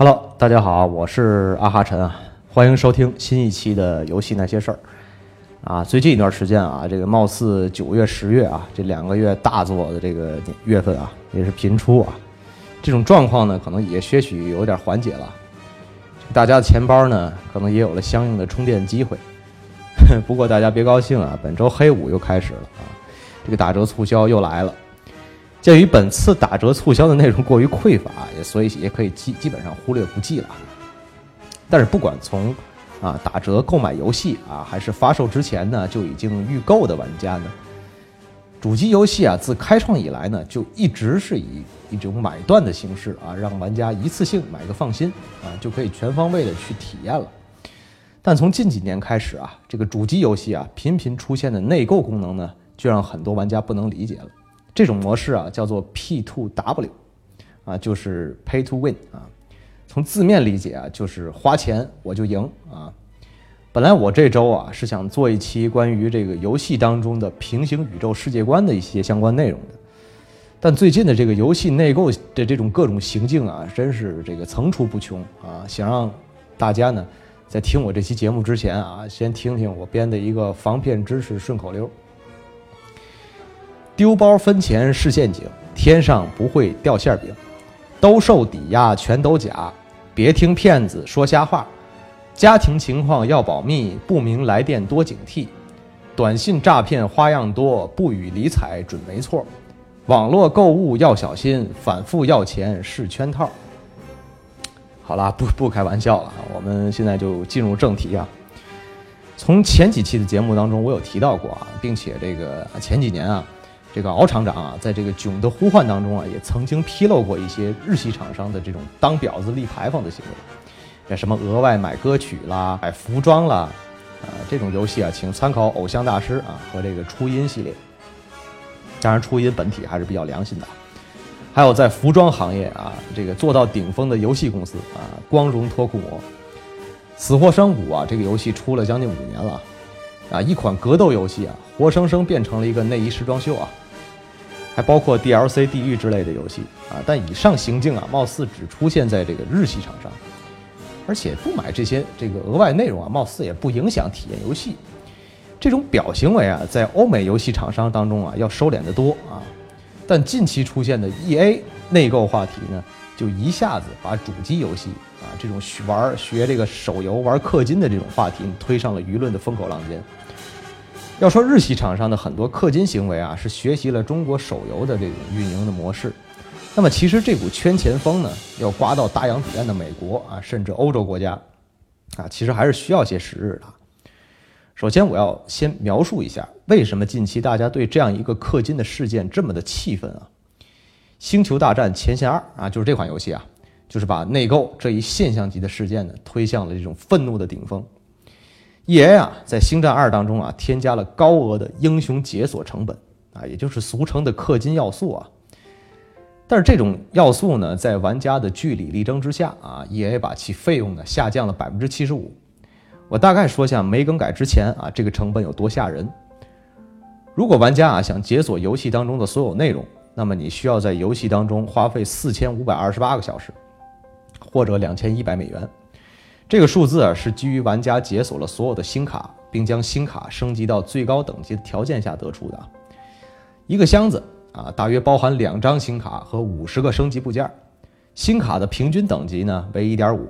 Hello，大家好，我是阿哈陈啊，欢迎收听新一期的游戏那些事儿。啊，最近一段时间啊，这个貌似九月、十月啊这两个月大作的这个月份啊，也是频出啊。这种状况呢，可能也些许有点缓解了，大家的钱包呢，可能也有了相应的充电机会。不过大家别高兴啊，本周黑五又开始了啊，这个打折促销又来了。鉴于本次打折促销的内容过于匮乏，也所以也可以基基本上忽略不计了。但是不管从啊打折购买游戏啊，还是发售之前呢就已经预购的玩家呢，主机游戏啊自开创以来呢就一直是以一种买断的形式啊，让玩家一次性买个放心啊，就可以全方位的去体验了。但从近几年开始啊，这个主机游戏啊频频出现的内购功能呢，就让很多玩家不能理解了。这种模式啊，叫做 P to W，啊，就是 Pay to Win 啊。从字面理解啊，就是花钱我就赢啊。本来我这周啊是想做一期关于这个游戏当中的平行宇宙世界观的一些相关内容的，但最近的这个游戏内购的这种各种行径啊，真是这个层出不穷啊。想让大家呢，在听我这期节目之前啊，先听听我编的一个防骗知识顺口溜。丢包分钱是陷阱，天上不会掉馅饼，兜售抵押全都假，别听骗子说瞎话，家庭情况要保密，不明来电多警惕，短信诈骗花样多，不予理睬准没错，网络购物要小心，反复要钱是圈套。好啦，不不开玩笑了，我们现在就进入正题啊。从前几期的节目当中，我有提到过啊，并且这个前几年啊。这个敖厂长啊，在这个囧的呼唤当中啊，也曾经披露过一些日系厂商的这种当婊子立牌坊的行为，像什么额外买歌曲啦、买服装啦，啊，这种游戏啊，请参考偶像大师啊和这个初音系列。当然，初音本体还是比较良心的。还有在服装行业啊，这个做到顶峰的游戏公司啊，光荣脱裤魔、死或山谷啊，这个游戏出了将近五年了。啊，一款格斗游戏啊，活生生变成了一个内衣时装秀啊，还包括 DLC、地狱之类的游戏啊。但以上行径啊，貌似只出现在这个日系厂商，而且不买这些这个额外内容啊，貌似也不影响体验游戏。这种表行为啊，在欧美游戏厂商当中啊，要收敛得多啊。但近期出现的 EA 内购话题呢，就一下子把主机游戏。啊，这种玩学这个手游玩氪金的这种话题推上了舆论的风口浪尖。要说日系厂商的很多氪金行为啊，是学习了中国手游的这种运营的模式。那么其实这股圈钱风呢，要刮到大洋彼岸的美国啊，甚至欧洲国家啊，其实还是需要些时日的。首先，我要先描述一下为什么近期大家对这样一个氪金的事件这么的气愤啊。《星球大战：前线二》啊，就是这款游戏啊。就是把内购这一现象级的事件呢推向了这种愤怒的顶峰。E A 啊，在《星战二》当中啊，添加了高额的英雄解锁成本啊，也就是俗称的氪金要素啊。但是这种要素呢，在玩家的据理力争之下啊，E A 把其费用呢下降了百分之七十五。我大概说下没更改之前啊，这个成本有多吓人。如果玩家啊想解锁游戏当中的所有内容，那么你需要在游戏当中花费四千五百二十八个小时。或者两千一百美元，这个数字啊是基于玩家解锁了所有的新卡，并将新卡升级到最高等级的条件下得出的。一个箱子啊，大约包含两张新卡和五十个升级部件。新卡的平均等级呢为一点五。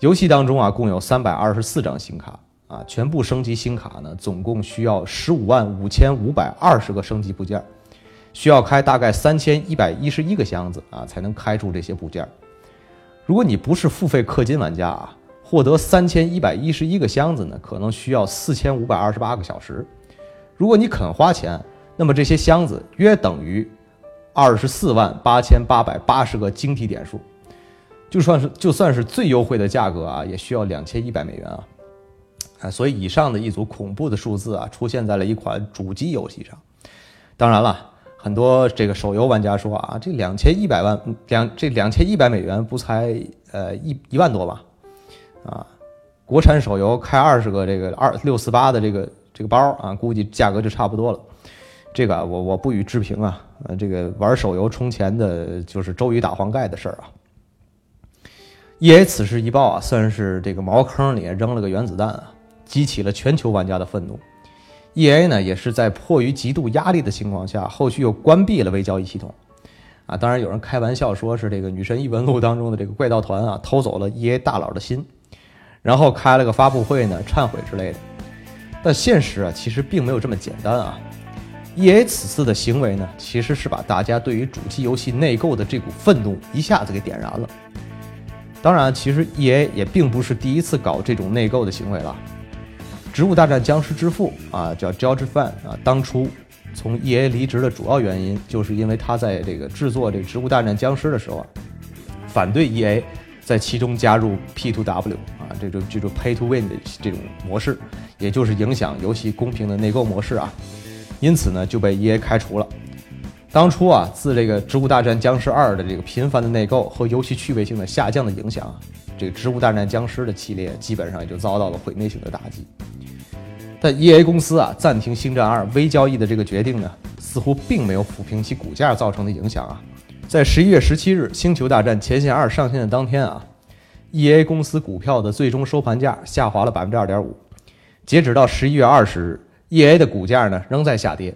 游戏当中啊，共有三百二十四张新卡啊，全部升级新卡呢，总共需要十五万五千五百二十个升级部件，需要开大概三千一百一十一个箱子啊，才能开出这些部件。如果你不是付费氪金玩家啊，获得三千一百一十一个箱子呢，可能需要四千五百二十八个小时。如果你肯花钱，那么这些箱子约等于二十四万八千八百八十个晶体点数。就算是就算是最优惠的价格啊，也需要两千一百美元啊。啊，所以以上的一组恐怖的数字啊，出现在了一款主机游戏上。当然了。很多这个手游玩家说啊，这两千一百万两这两千一百美元不才呃一一万多吧？啊，国产手游开二十个这个二六四八的这个这个包啊，估计价格就差不多了。这个我我不予置评啊。呃，这个玩手游充钱的就是周瑜打黄盖的事儿啊。EA 此事一报啊，算是这个茅坑里扔了个原子弹啊，激起了全球玩家的愤怒。EA 呢，也是在迫于极度压力的情况下，后续又关闭了微交易系统。啊，当然有人开玩笑说是这个《女神异闻录》当中的这个怪盗团啊，偷走了 EA 大佬的心，然后开了个发布会呢，忏悔之类的。但现实啊，其实并没有这么简单啊。EA 此次的行为呢，其实是把大家对于主机游戏内购的这股愤怒一下子给点燃了。当然，其实 EA 也并不是第一次搞这种内购的行为了。《植物大战僵尸》之父啊，叫 George Fan 啊，当初。从 E A 离职的主要原因，就是因为他在这个制作这《植物大战僵尸》的时候啊，反对 E A 在其中加入 P to W 啊这种这种 Pay to Win 的这种模式，也就是影响游戏公平的内购模式啊，因此呢就被 E A 开除了。当初啊，自这个《植物大战僵尸二》的这个频繁的内购和游戏趣味性的下降的影响，这个《植物大战僵尸》的系列基本上也就遭到了毁灭性的打击。但 E A 公司啊暂停《星战二》微交易的这个决定呢，似乎并没有抚平其股价造成的影响啊。在十一月十七日，《星球大战前线二》上线的当天啊，E A 公司股票的最终收盘价下滑了百分之二点五。截止到十一月二十日，E A 的股价呢仍在下跌。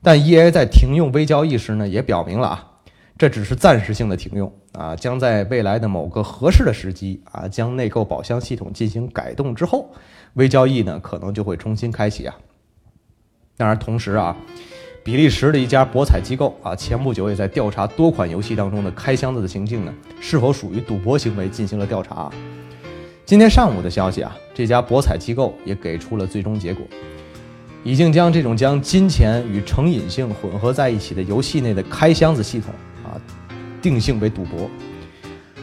但 E A 在停用微交易时呢，也表明了啊，这只是暂时性的停用啊，将在未来的某个合适的时机啊，将内购宝箱系统进行改动之后。微交易呢，可能就会重新开启啊。当然，同时啊，比利时的一家博彩机构啊，前不久也在调查多款游戏当中的开箱子的情境呢，是否属于赌博行为进行了调查。今天上午的消息啊，这家博彩机构也给出了最终结果，已经将这种将金钱与成瘾性混合在一起的游戏内的开箱子系统啊，定性为赌博。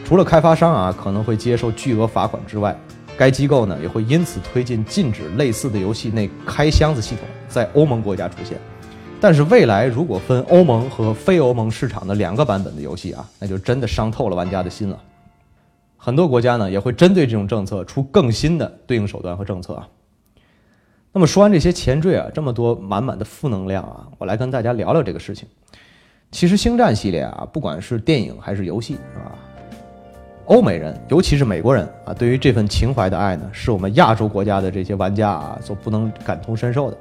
除了开发商啊可能会接受巨额罚款之外，该机构呢也会因此推进禁止类似的游戏内开箱子系统在欧盟国家出现，但是未来如果分欧盟和非欧盟市场的两个版本的游戏啊，那就真的伤透了玩家的心了。很多国家呢也会针对这种政策出更新的对应手段和政策啊。那么说完这些前缀啊，这么多满满的负能量啊，我来跟大家聊聊这个事情。其实星战系列啊，不管是电影还是游戏啊。欧美人，尤其是美国人啊，对于这份情怀的爱呢，是我们亚洲国家的这些玩家啊所不能感同身受的。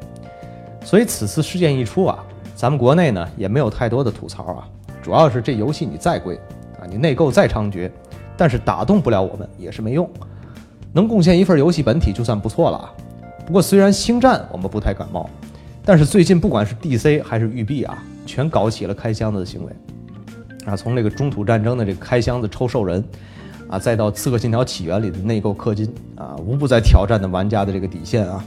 所以此次事件一出啊，咱们国内呢也没有太多的吐槽啊，主要是这游戏你再贵啊，你内购再猖獗，但是打动不了我们也是没用。能贡献一份游戏本体就算不错了啊。不过虽然星战我们不太感冒，但是最近不管是 DC 还是育碧啊，全搞起了开箱子的行为啊，从这个中土战争的这个开箱子抽兽人。啊，再到《刺客信条：起源》里的内购氪金啊，无不在挑战的玩家的这个底线啊。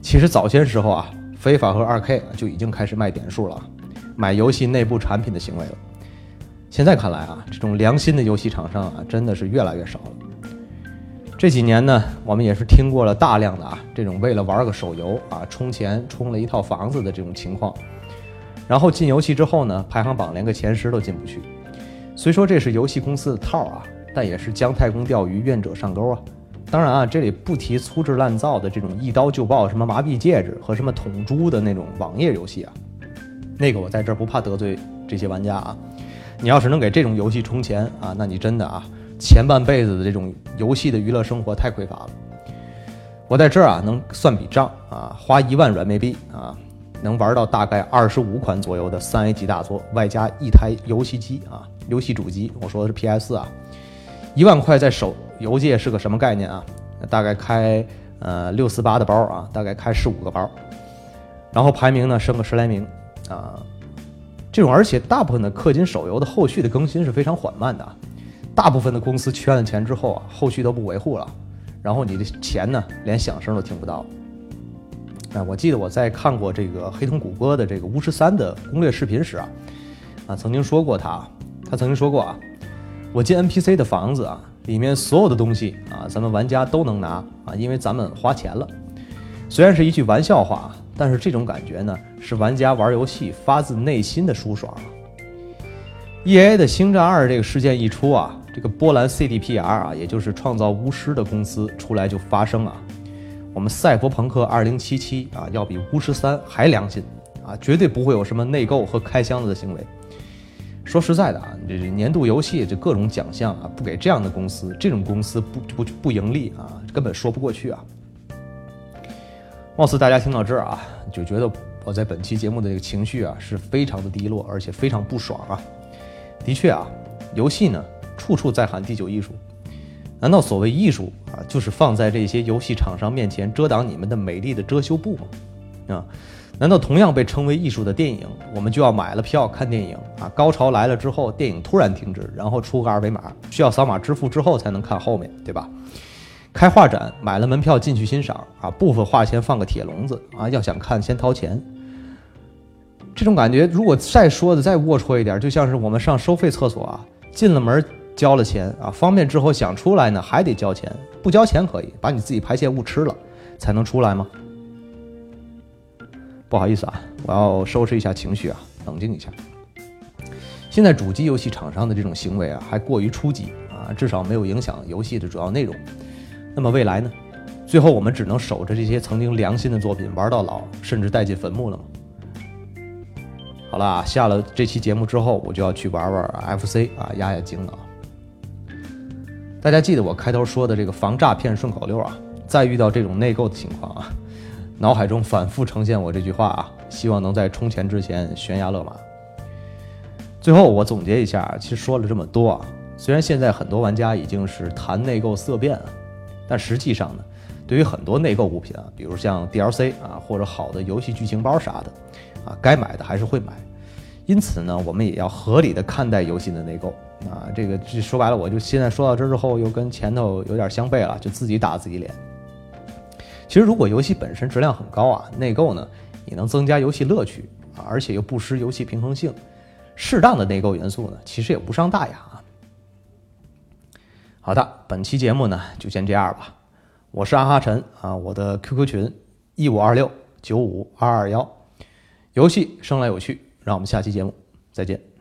其实早些时候啊，非法和二 K 就已经开始卖点数了，买游戏内部产品的行为了。现在看来啊，这种良心的游戏厂商啊，真的是越来越少了。这几年呢，我们也是听过了大量的啊，这种为了玩个手游啊，充钱充了一套房子的这种情况，然后进游戏之后呢，排行榜连个前十都进不去。虽说这是游戏公司的套啊。但也是姜太公钓鱼，愿者上钩啊！当然啊，这里不提粗制滥造的这种一刀就爆，什么麻痹戒指和什么捅珠的那种网页游戏啊，那个我在这儿不怕得罪这些玩家啊。你要是能给这种游戏充钱啊，那你真的啊，前半辈子的这种游戏的娱乐生活太匮乏了。我在这儿啊，能算笔账啊，花一万软妹币啊，能玩到大概二十五款左右的三 A 级大作，外加一台游戏机啊，游戏主机，我说的是 PS 啊。一万块在手游界是个什么概念啊？大概开呃六四八的包啊，大概开十五个包，然后排名呢升个十来名啊。这种而且大部分的氪金手游的后续的更新是非常缓慢的，大部分的公司圈了钱之后啊，后续都不维护了，然后你的钱呢连响声都听不到。啊，我记得我在看过这个黑瞳谷歌的这个巫师三的攻略视频时啊，啊曾经说过他，他曾经说过啊。我进 NPC 的房子啊，里面所有的东西啊，咱们玩家都能拿啊，因为咱们花钱了。虽然是一句玩笑话，但是这种感觉呢，是玩家玩游戏发自内心的舒爽啊。EA 的《星战二》这个事件一出啊，这个波兰 CDPR 啊，也就是创造巫师的公司出来就发声啊，我们《赛博朋克2077》啊，要比《巫师三》还良心啊，绝对不会有什么内购和开箱子的行为。说实在的啊，这年度游戏这各种奖项啊，不给这样的公司，这种公司不不不盈利啊，根本说不过去啊。貌似大家听到这儿啊，就觉得我在本期节目的这个情绪啊是非常的低落，而且非常不爽啊。的确啊，游戏呢处处在喊第九艺术，难道所谓艺术啊，就是放在这些游戏厂商面前遮挡你们的美丽的遮羞布吗？啊？难道同样被称为艺术的电影，我们就要买了票看电影啊？高潮来了之后，电影突然停止，然后出个二维码，需要扫码支付之后才能看后面，对吧？开画展，买了门票进去欣赏啊，部分画前放个铁笼子啊，要想看先掏钱。这种感觉，如果再说的再龌龊一点，就像是我们上收费厕所啊，进了门交了钱啊，方便之后想出来呢还得交钱，不交钱可以把你自己排泄物吃了才能出来吗？不好意思啊，我要收拾一下情绪啊，冷静一下。现在主机游戏厂商的这种行为啊，还过于初级啊，至少没有影响游戏的主要内容。那么未来呢？最后我们只能守着这些曾经良心的作品玩到老，甚至带进坟墓了吗？好了啊，下了这期节目之后，我就要去玩玩 FC 啊，压压惊了。大家记得我开头说的这个防诈骗顺口溜啊，再遇到这种内购的情况啊。脑海中反复呈现我这句话啊，希望能在充钱之前悬崖勒马。最后我总结一下，其实说了这么多啊，虽然现在很多玩家已经是谈内购色变了，但实际上呢，对于很多内购物品啊，比如像 DLC 啊或者好的游戏剧情包啥的，啊该买的还是会买。因此呢，我们也要合理的看待游戏的内购啊。这个说白了，我就现在说到这之后，又跟前头有点相悖了，就自己打自己脸。其实，如果游戏本身质量很高啊，内购呢也能增加游戏乐趣啊，而且又不失游戏平衡性，适当的内购元素呢，其实也无伤大雅啊。好的，本期节目呢就先这样吧。我是阿哈陈啊，我的 QQ 群一五二六九五二二幺，游戏生来有趣，让我们下期节目再见。